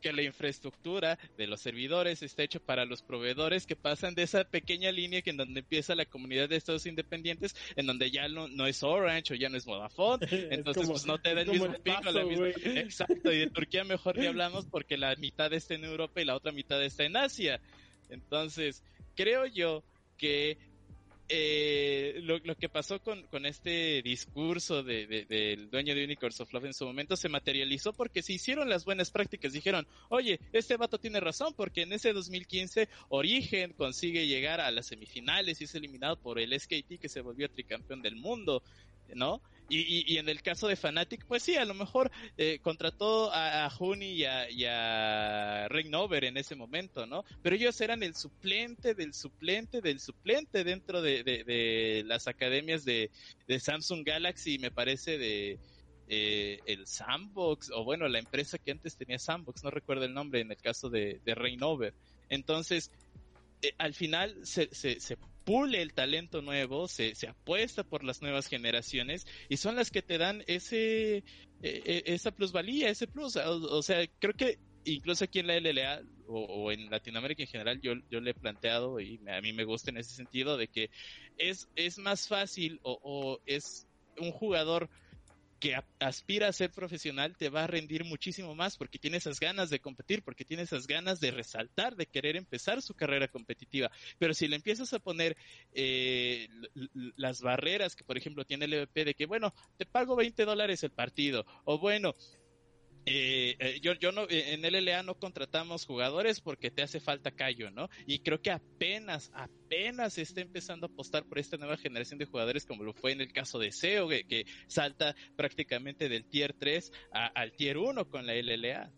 que, la infraestructura de los servidores está hecho para los proveedores que pasan de esa pequeña línea que en donde empieza la comunidad de estados independientes, en donde ya no, no es Orange o ya no es Vodafone, entonces pues no te da el mismo pico. La misma... Exacto, y de Turquía mejor ni hablamos porque la mitad está en Europa y la otra mitad está en Asia. Entonces, creo yo que eh, lo, que pasó con, este discurso del dueño de Unicorns of Love en su momento se materializó porque se hicieron las buenas prácticas. Dijeron, oye, este vato tiene razón porque en ese 2015 Origen consigue llegar a las semifinales y es eliminado por el SKT que se volvió tricampeón del mundo, ¿no? Y, en el caso de Fnatic, pues sí, a lo mejor eh, contrató a, a Juni y a, y en ese momento, ¿no? Pero ellos eran el suplente del suplente del suplente dentro de, las academias de, Samsung Galaxy, me parece, de eh, el Sandbox, o bueno, la empresa que antes tenía Sandbox, no recuerdo el nombre en el caso de, de Entonces, eh, al final se, se, se pule el talento nuevo, se, se apuesta por las nuevas generaciones y son las que te dan ese e, e, esa plusvalía, ese plus. O, sea, creo que incluso aquí en la LLA o, en Latinoamérica en general yo, yo le he planteado y a mí me gusta en ese sentido de que es, es más fácil o, o es un jugador que aspira a ser profesional te va a rendir muchísimo más porque tiene esas ganas de competir, porque tiene esas ganas de resaltar, de querer empezar su carrera competitiva. Pero si le empiezas a poner eh, las barreras que, por ejemplo, tiene el EVP de que, bueno, te pago 20 dólares el partido, o bueno, eh, eh, yo, yo no, eh, en LLA no contratamos jugadores porque te hace falta callo, ¿no? Y creo que apenas, apenas se está empezando a apostar por esta nueva generación de jugadores, como lo fue en el caso de SEO, que, salta prácticamente del tier 3 al tier 1 con la LLA.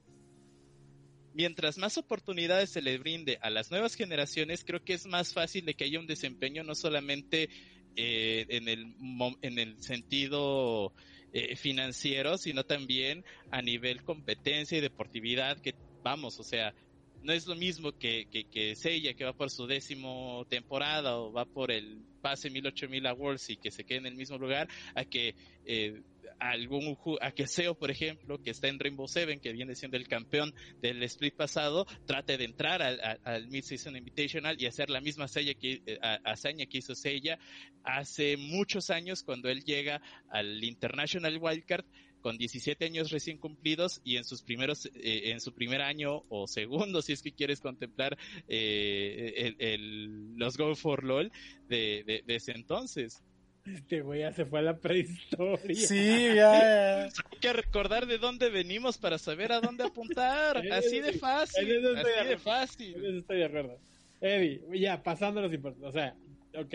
Mientras más oportunidades se le brinde a las nuevas generaciones, creo que es más fácil de que haya un desempeño no solamente en, el, en el sentido eh, financiero, sino también a nivel competencia y deportividad, que vamos, o sea, no es lo mismo que, que, que Seiya, que va por su décimo temporada o va por el pase 1000-8000 Awards y que se quede en el mismo lugar, a que eh, algún a que Seo, por ejemplo, que está en Rainbow Seven, que viene siendo el campeón del split pasado, trate de entrar al, Mid-Season Invitational y hacer la misma que, eh, hazaña que hizo Seiya hace muchos años cuando él llega al International Wildcard con 17 años recién cumplidos y en sus primeros, eh, en su primer año o segundo, si es que quieres contemplar eh, el, los Go for LOL de, de ese entonces. Este güey ya se fue a la prehistoria. Sí, ya, Hay que recordar de dónde venimos para saber a dónde apuntar. así de fácil. Así de fácil. Eso estoy de acuerdo. Eddie, ya, pasando los importantes. O sea, ok.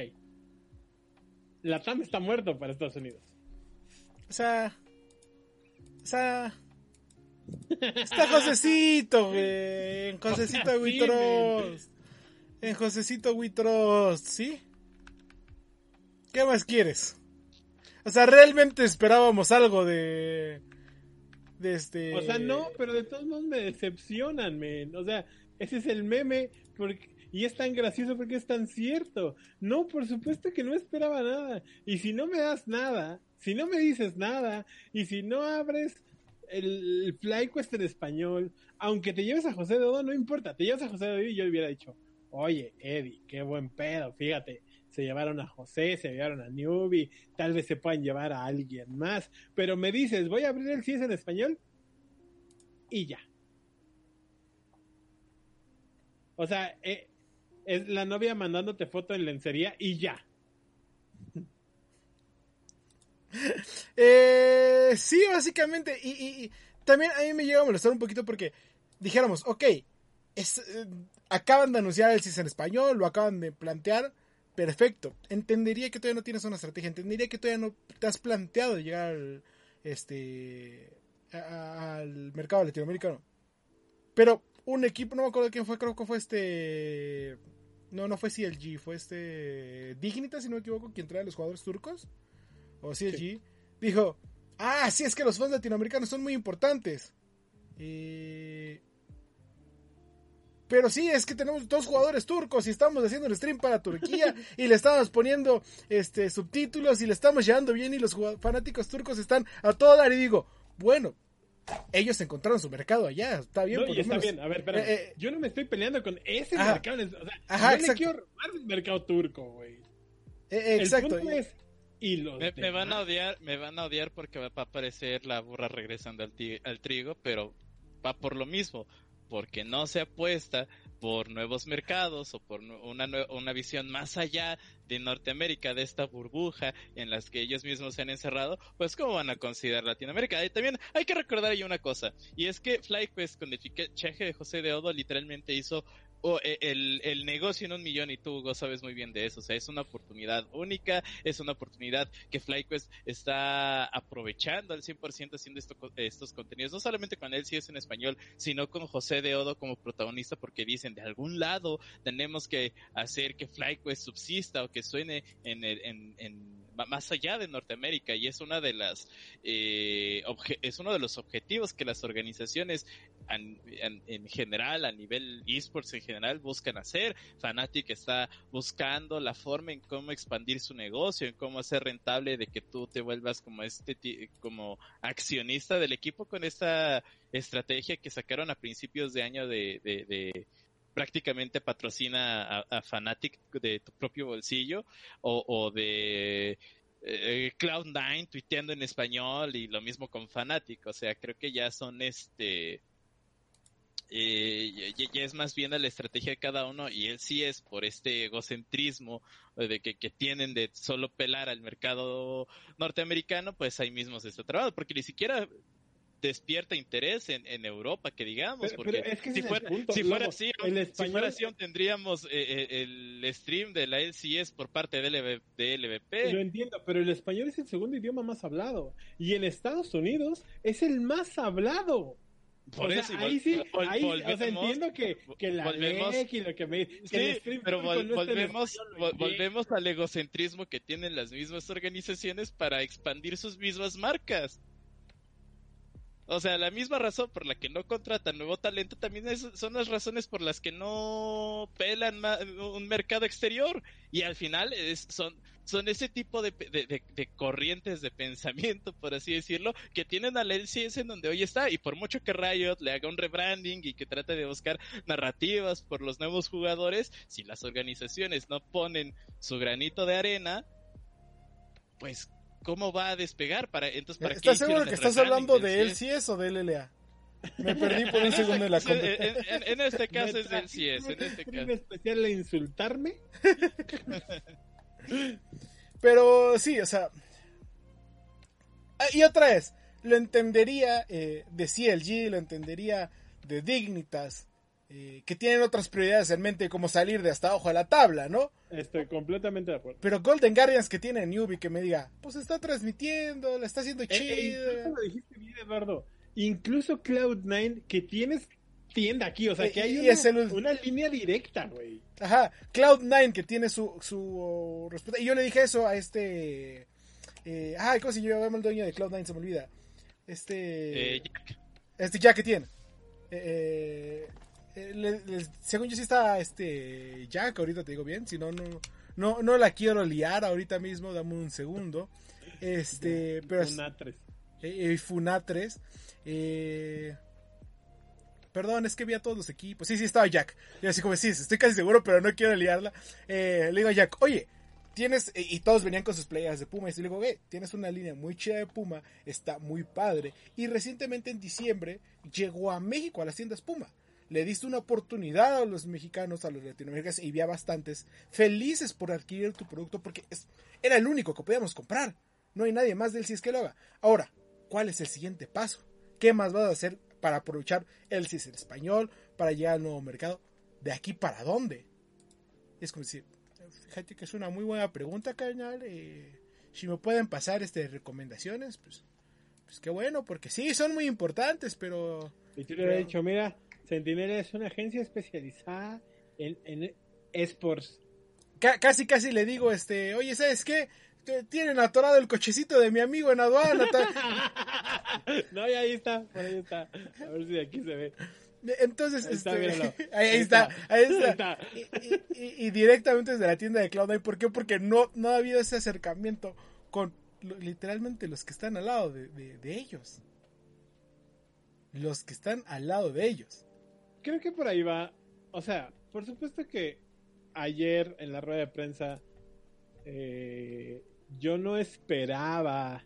La TAM está muerto para Estados Unidos. O sea, o sea, está Josecito, güey. En Josecito Huitros. En Josecito Huitros, ¿sí? ¿Qué más quieres? O sea, realmente esperábamos algo de. De este. O sea, no, pero de todos modos me decepcionan, men. O sea, Ese es el meme. Porque, y es tan gracioso porque es tan cierto. No, por supuesto que no esperaba nada. Y si no me das nada, si no me dices nada, y si no abres el, FlyQuest en español, aunque te lleves a José de Odo, no importa. Te llevas a José de Odo y yo hubiera dicho, oye, Eddie, qué buen pedo, fíjate. Se llevaron a José, se llevaron a Newbie, tal vez se puedan llevar a alguien más. Pero me dices, voy a abrir el CS en español y ya. O sea, eh, es la novia mandándote foto en lencería y ya. Eh, sí, básicamente. Y, también a mí me llega a molestar un poquito porque dijéramos, ok, es, eh, acaban de anunciar el CIS en español, lo acaban de plantear, perfecto. Entendería que todavía no tienes una estrategia, entendería que todavía no te has planteado llegar al, este, al mercado latinoamericano. Pero un equipo, no me acuerdo quién fue, creo que fue este... No, no fue CLG, fue este... Dignita, si no me equivoco, quien trae a los jugadores turcos. O CLG. Dijo, ah, sí, es que los fans latinoamericanos son muy importantes. Pero sí, es que tenemos dos jugadores turcos y estamos haciendo un stream para Turquía y le estamos poniendo este subtítulos y le estamos llevando bien y los fanáticos turcos están a todo dar y digo, bueno, ellos encontraron su mercado allá, está bien. No, y está bien, a ver, pero eh, eh, yo no me estoy peleando con ese mercado, o sea, ajá, yo le quiero robar el mercado turco, güey. Eh, exacto. y los me, van a odiar, me van a odiar porque va a aparecer la burra regresando al, al trigo, pero va por lo mismo, porque no se apuesta por nuevos mercados o por una, una visión más allá de Norteamérica, de esta burbuja en las que ellos mismos se han encerrado, pues cómo van a considerar Latinoamérica. Y también hay que recordar ahí una cosa, y es que FlyQuest con el fichaje de José de Odo literalmente hizo e, el, el, negocio en un millón y tú, Hugo, sabes muy bien de eso. O sea, es una oportunidad única, es una oportunidad que FlyQuest está aprovechando al 100% haciendo estos contenidos, no solamente con él, si es en español, sino con José de Odo como protagonista, porque dicen, de algún lado tenemos que hacer que FlyQuest subsista o que suene en, en, en más allá de Norteamérica y es una de las eh, es uno de los objetivos que las organizaciones en, general a nivel esports en general buscan hacer Fanatic está buscando la forma en cómo expandir su negocio en cómo hacer rentable de que tú te vuelvas como este como accionista del equipo con esta estrategia que sacaron a principios de año de prácticamente patrocina a, Fanatic de tu propio bolsillo o, de eh, Cloud9 tuiteando en español y lo mismo con Fanatic. O sea, creo que ya son este. Eh, ya, es más bien la estrategia de cada uno y él sí es por este egocentrismo de que, que, tienen de solo pelar al mercado norteamericano, pues ahí mismo se está trabajando, porque ni siquiera despierta interés en, en Europa, que digamos, porque si, fuera, si, fuera, así, si fuera así, tendríamos eh, eh, el stream de la LCS por parte de, LVP. Lo entiendo, pero el español es el segundo idioma más hablado y en Estados Unidos es el más hablado. Por eso, ahí sí, ahí, o sea, entiendo que, que la volvemos, y lo que me que sí, pero volvemos, volvemos al egocentrismo que tienen las mismas organizaciones para expandir sus mismas marcas. O sea, la misma razón por la que no contratan nuevo talento también son las razones por las que no pelan un mercado exterior. Y al final son, son ese tipo de, corrientes de pensamiento, por así decirlo, que tienen al LCS en donde hoy está. Y por mucho que Riot le haga un rebranding y que trate de buscar narrativas por los nuevos jugadores, si las organizaciones no ponen su granito de arena, pues cómo va a despegar para entonces para ¿Estás seguro que estás hablando de LCS o de LLA? Me perdí por un segundo en la en, en, este caso es del CS. En este caso. especial a insultarme? Pero sí, o sea. Ah, y otra vez, lo entendería eh, de CLG, lo entendería de Dignitas, eh, que tienen otras prioridades en mente como salir de hasta abajo de la tabla, ¿no? Estoy completamente de acuerdo. Pero Golden Guardians que tiene Newbie que me diga, pues está transmitiendo, la está haciendo eh, eh, chido. lo dijiste bien, Eduardo. Incluso Cloud9 que tienes tienda aquí, o sea, que hay una, línea directa, güey. Ajá, Cloud9 que tiene su, su Y yo le dije eso a este... Eh, ay, ¿cómo se llama el dueño de Cloud9? Se me olvida. Este... Jack. Este Jack que tiene. Eh, eh, le- le- según yo sí está este Jack, ahorita te digo bien, si no, no, no, no la quiero liar ahorita mismo, dame un segundo. Este, pero es- Unatres. eh, eh, Funatres. Eh, perdón, es que vi a todos los equipos. Sí, sí, estaba Jack. Y así como, sí, estoy casi seguro, pero no quiero liarla. Le digo a Jack, oye, tienes. Y todos venían con sus playas de Puma. Y le digo, eh, tienes una línea muy chida de Puma. Está muy padre. Y recientemente en diciembre llegó a México a las tiendas Puma. Le diste una oportunidad a los mexicanos, a los latinoamericanos, y vi a bastantes felices por adquirir tu producto porque es- era el único que podíamos comprar. No hay nadie más del CIS que lo haga. Ahora, ¿cuál es el siguiente paso? ¿Qué más vas a hacer para aprovechar el CIS en español, para llegar al nuevo mercado? ¿De aquí para dónde? Es como decir, fíjate que es una muy buena pregunta, carnal. eh, si me pueden pasar este recomendaciones, pues, pues qué bueno, porque sí, son muy importantes, pero... Y tú le hubieras dicho, mira, Sentinela es una agencia especializada en, en esports. Ca- casi casi le digo, este, oye, ¿sabes qué? Tienen atorado el cochecito de mi amigo en aduana. no, y ahí está, por ahí está. A ver si de aquí se ve. Entonces, Ahí está, este, ahí, ahí está, ahí está. Ahí Y, y- y directamente desde la tienda de Cloud9. ¿Por qué? Porque no, no ha habido ese acercamiento con literalmente los que están al lado de, de- de ellos. Los que están al lado de ellos. Creo que por ahí va. O sea, por supuesto que ayer en la rueda de prensa eh, yo no esperaba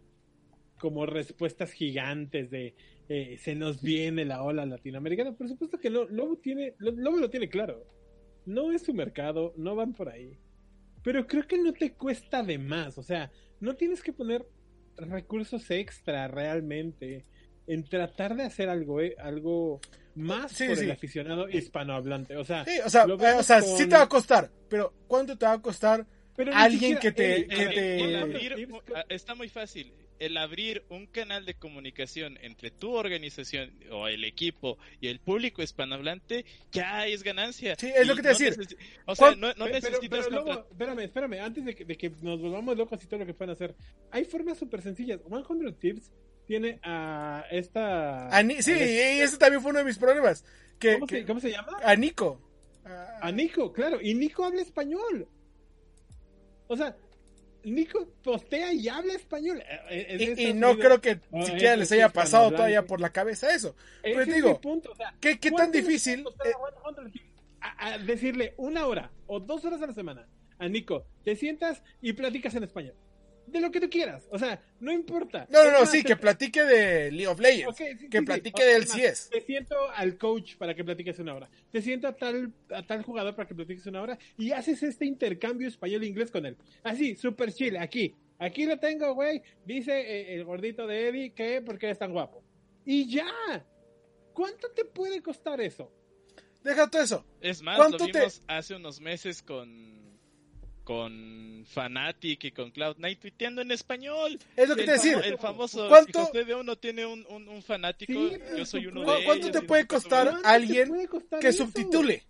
como respuestas gigantes de eh, se nos viene la ola latinoamericana. Por supuesto que Lobo tiene, Lo- Lobo lo tiene claro. No es su mercado, no van por ahí. Pero creo que no te cuesta de más. O sea, no tienes que poner recursos extra realmente en tratar de hacer algo, eh, algo más Sí, por sí. el aficionado hispanohablante. O sea, Sí, o sea, eh, o sea con- sí te va a costar. Pero ¿cuánto te va a costar? pero alguien siquiera- que te- Ey, que ey, te- El abrir ah, está muy fácil. El abrir un canal de comunicación entre tu organización o el equipo y el público hispanohablante ya es ganancia. Sí, es lo que te no decir. O sea, ¿Cuán- no, no Pero- pero, necesitas pero contra- luego, espérame, espérame, antes de que, de que nos volvamos locos y todo lo que pueden hacer. Hay formas súper sencillas. 100 Tips tiene a esta... A Ni- sí, a ese también fue uno de mis problemas. Que, ¿Cómo, que- se, cómo se llama? A Nico. A- A Nico, claro. Y Nico habla español. O sea, Nico postea y habla español. Eh, eh, es Y, no creo que Ah, siquiera les haya pasado todavía por la cabeza eso. Pues es digo, punto, o sea, ¿Qué, qué tan ¿cuánto le difícil? eh, a 100 Tips a- a decirle una hora o dos horas a la semana a Nico, te sientas y platicas en español. De lo que tú quieras. O sea, no importa. no, no, no, sí, te- que platique de League of Legends. Ok, sí, que sí, sí. platique O- del es más, CS. Te siento al coach para que platiques una hora. Te siento a tal, a tal jugador para que platiques una hora. Y haces este intercambio español-inglés con él. Así, super chill, aquí. Aquí lo tengo, güey. Dice eh, el gordito de Eddie que porque es tan guapo. Y ya. ¿Cuánto te puede costar eso? Deja todo eso. Es más, ¿Cuánto lo te- vimos hace unos meses con con Fanatic y con Cloud9 tuiteando en español. Es lo que el, te decir. el famoso, ¿Cuánto- si José de uno tiene un, un, un fanático, Sí, yo soy uno ¿cu- de ¿cuánto ellos. te puede costar ¿Cuánto te alguien puede costar que eso? subtitule?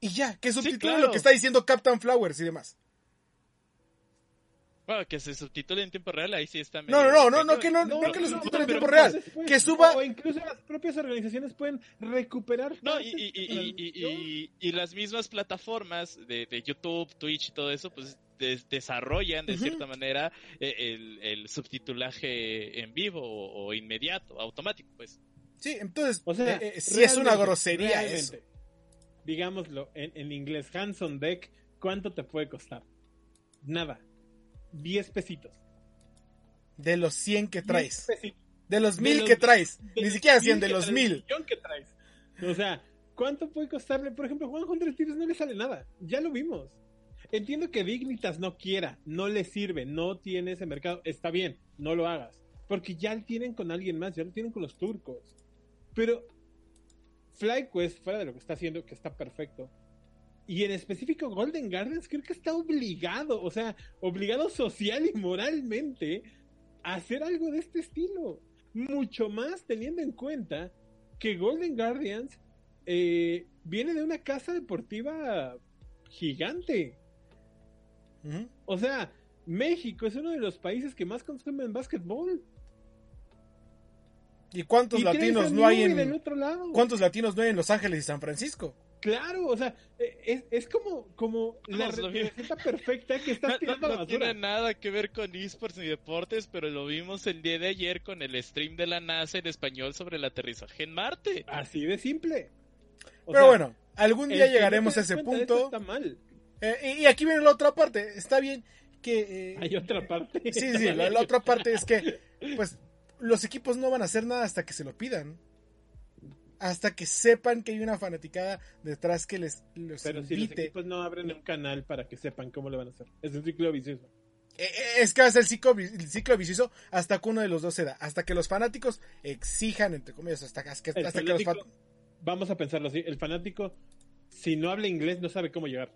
Y ya, que subtitule claro. lo que está diciendo Captain Flowers y demás. Bueno, que se subtitule en tiempo real, ahí sí está No, medio no, no, no, no, que no, No, no que lo no, subtitule en tiempo ¿cómo real. Después, Que suba. O incluso las propias organizaciones pueden recuperar. No, y, y, y, y, y, transmisión. y- y las mismas plataformas de, de YouTube, Twitch y todo eso, pues des- desarrollan de Ujú. cierta manera eh, el, el subtitulaje en vivo o, o inmediato, automático, pues. Sí, entonces, O sea, eh, eh, sí es una grosería eso. Digámoslo en, en inglés, Hanson Deck, ¿cuánto te puede costar? Nada. 10 pesitos. De los 100 que 10 traes. De los De 1000 los- que traes. Ni siquiera 1000 100, de los traes, 1000. el millón que traes. O sea, ¿cuánto puede costarle? Por ejemplo, Juan 100 Tiros no le sale nada. Ya lo vimos. Entiendo que Dignitas no quiera, no le sirve, no tiene ese mercado. Está bien, no lo hagas. Porque ya lo tienen con alguien más, ya lo tienen con los turcos. Pero FlyQuest, fuera de lo que está haciendo, que está perfecto. Y en específico Golden Gardens, creo que está obligado, o sea, obligado social y moralmente a hacer algo de este estilo. Mucho más teniendo en cuenta que Golden Guardians eh, viene de una casa deportiva gigante. O sea, México es uno de los países que más consumen básquetbol. ¿Y cuántos Y latinos no hay en otro lado. cuántos latinos no hay en Los Ángeles y San Francisco? Claro, o sea, eh, es, es como, como la receta perfecta que No, estás no- tirando a la no basura. tiene nada que ver con esports ni deportes, pero lo vimos el día de ayer con el stream de la NASA en español sobre el aterrizaje en Marte. Así de simple. O Pero sea, bueno, algún día no llegaremos a ese punto. Está mal. Eh, y, y aquí viene la otra parte. Está bien que... eh, Hay otra parte. Sí, sí, la, la otra parte es que, pues, los equipos no van a hacer nada hasta que se lo pidan. Hasta que sepan que hay una fanaticada detrás que les los Pero si los invite. equipos no abren un canal para que sepan cómo lo van a hacer. Es un ciclo vicioso. Eh, eh, Es que va a ser el ciclo, vi- el ciclo vicioso hasta que uno de los dos se da. Hasta que los fanáticos exijan, entre comillas, hasta, hasta hasta que los fan- vamos a pensarlo así, el fanático, si no habla inglés, no sabe cómo llegar.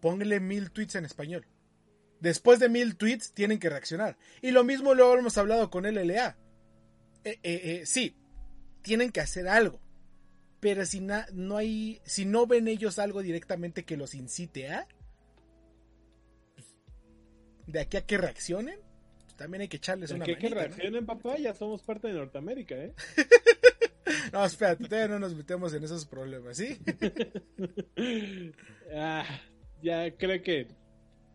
Póngale mil tweets en español. Después de mil tweets tienen que reaccionar. Y lo mismo lo hemos hablado con LLA. Eh, eh, eh, sí, tienen que hacer algo. Pero si na- no hay, si no ven ellos algo directamente que los incite a, pues, de aquí a que reaccionen, pues, también hay que echarles De una que, que ¿no? reaccionen, papá, ya somos parte de Norteamérica, ¿eh? No, espérate, todavía no nos metemos en esos problemas, ¿sí? Ah, ya creo que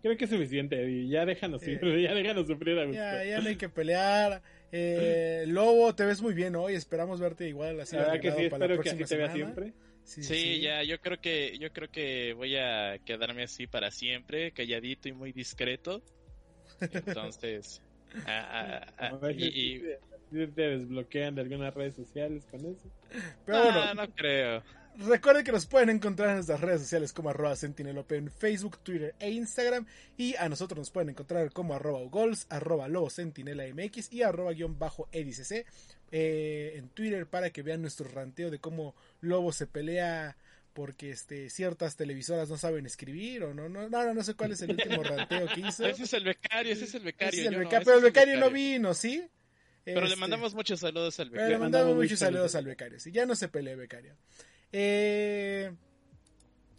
creo que es suficiente, Eddie. Ya déjanos Eh. sufrir, ya déjanos sufrir a gusto. Ya, ya no hay que pelear. Eh, Lobo, te ves muy bien hoy. Esperamos verte igual así. La verdad que sí, espero que así próxima te vea semana. siempre. Sí, Sí, sí. ya, yo creo que, yo creo que voy a quedarme así para siempre, calladito y muy discreto. Entonces, ah, ah, ah, A ver y, te, desbloquean de algunas redes sociales con eso. Pero Ah, bueno, no creo. Recuerden que nos pueden encontrar en nuestras redes sociales como arroba Sentinelop en Facebook, Twitter e Instagram. Y a nosotros nos pueden encontrar como arroba gols, arroba lobo sentinela mx y arroba guion bajo edicc eh, en Twitter para que vean nuestro ranteo de cómo Lobo se pelea porque este ciertas televisoras no saben escribir o no no no, no, no sé cuál es el último ranteo que hizo. Ese es el becario, ese es el becario. Es el no, beca- ese pero el es becario no vino, ¿sí? Pero le Este, mandamos muchos saludos al pero le becario. mandamos mandamos muchos saludos saludos. al becario. Sí, ya no se pelee, becario. Eh,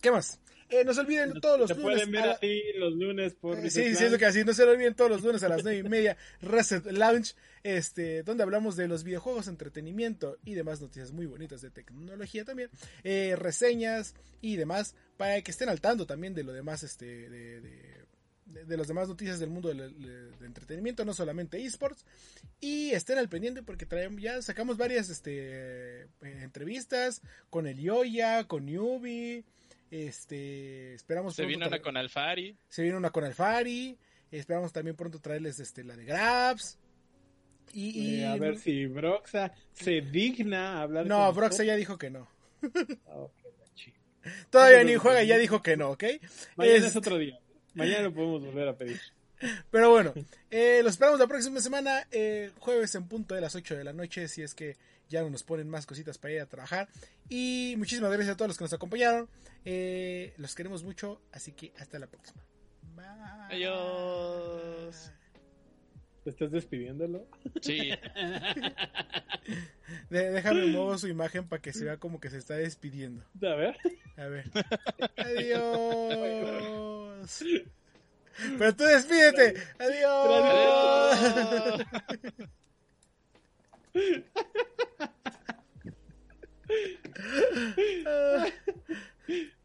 ¿Qué más? Eh, no se olviden todos los Te lunes. pueden ver a así los lunes por Eh, Sí, sí, es lo que así. No se lo olviden todos los lunes a las nueve y media. Reset Lounge, este, donde hablamos de los videojuegos, entretenimiento y demás noticias muy bonitas de tecnología también. Eh, reseñas y demás. Para que estén al tanto también de lo demás, este, de, de, de- de las demás noticias del mundo del, del entretenimiento, no solamente esports. Y estén al pendiente porque traemos, ya sacamos varias este, eh, entrevistas con el Yoya, con Newbie. Este, esperamos Se vino una con Alfari. se viene una con Alfari. Esperamos también pronto traerles este, la de Grabs. Y, y- Eh, a ver si Broxa se digna a hablar no, con Broxa ya dijo que no. Ah. Todavía No, ni no, juega, no. ya dijo que no, ¿ok? Mañana es Este, otro día. Mañana lo podemos volver a pedir. Pero bueno, eh, los esperamos la próxima semana, eh, jueves en punto de las 8 de la noche, si es que ya no nos ponen más cositas para ir a trabajar. Y muchísimas gracias a todos los que nos acompañaron. Eh, los queremos mucho, así que hasta la próxima. Bye. Adiós. ¿Te estás despidiéndolo? Sí. De- déjame mover su imagen para que se vea como que se está despidiendo. A ver. A ver. Pero tú despídete. Adiós.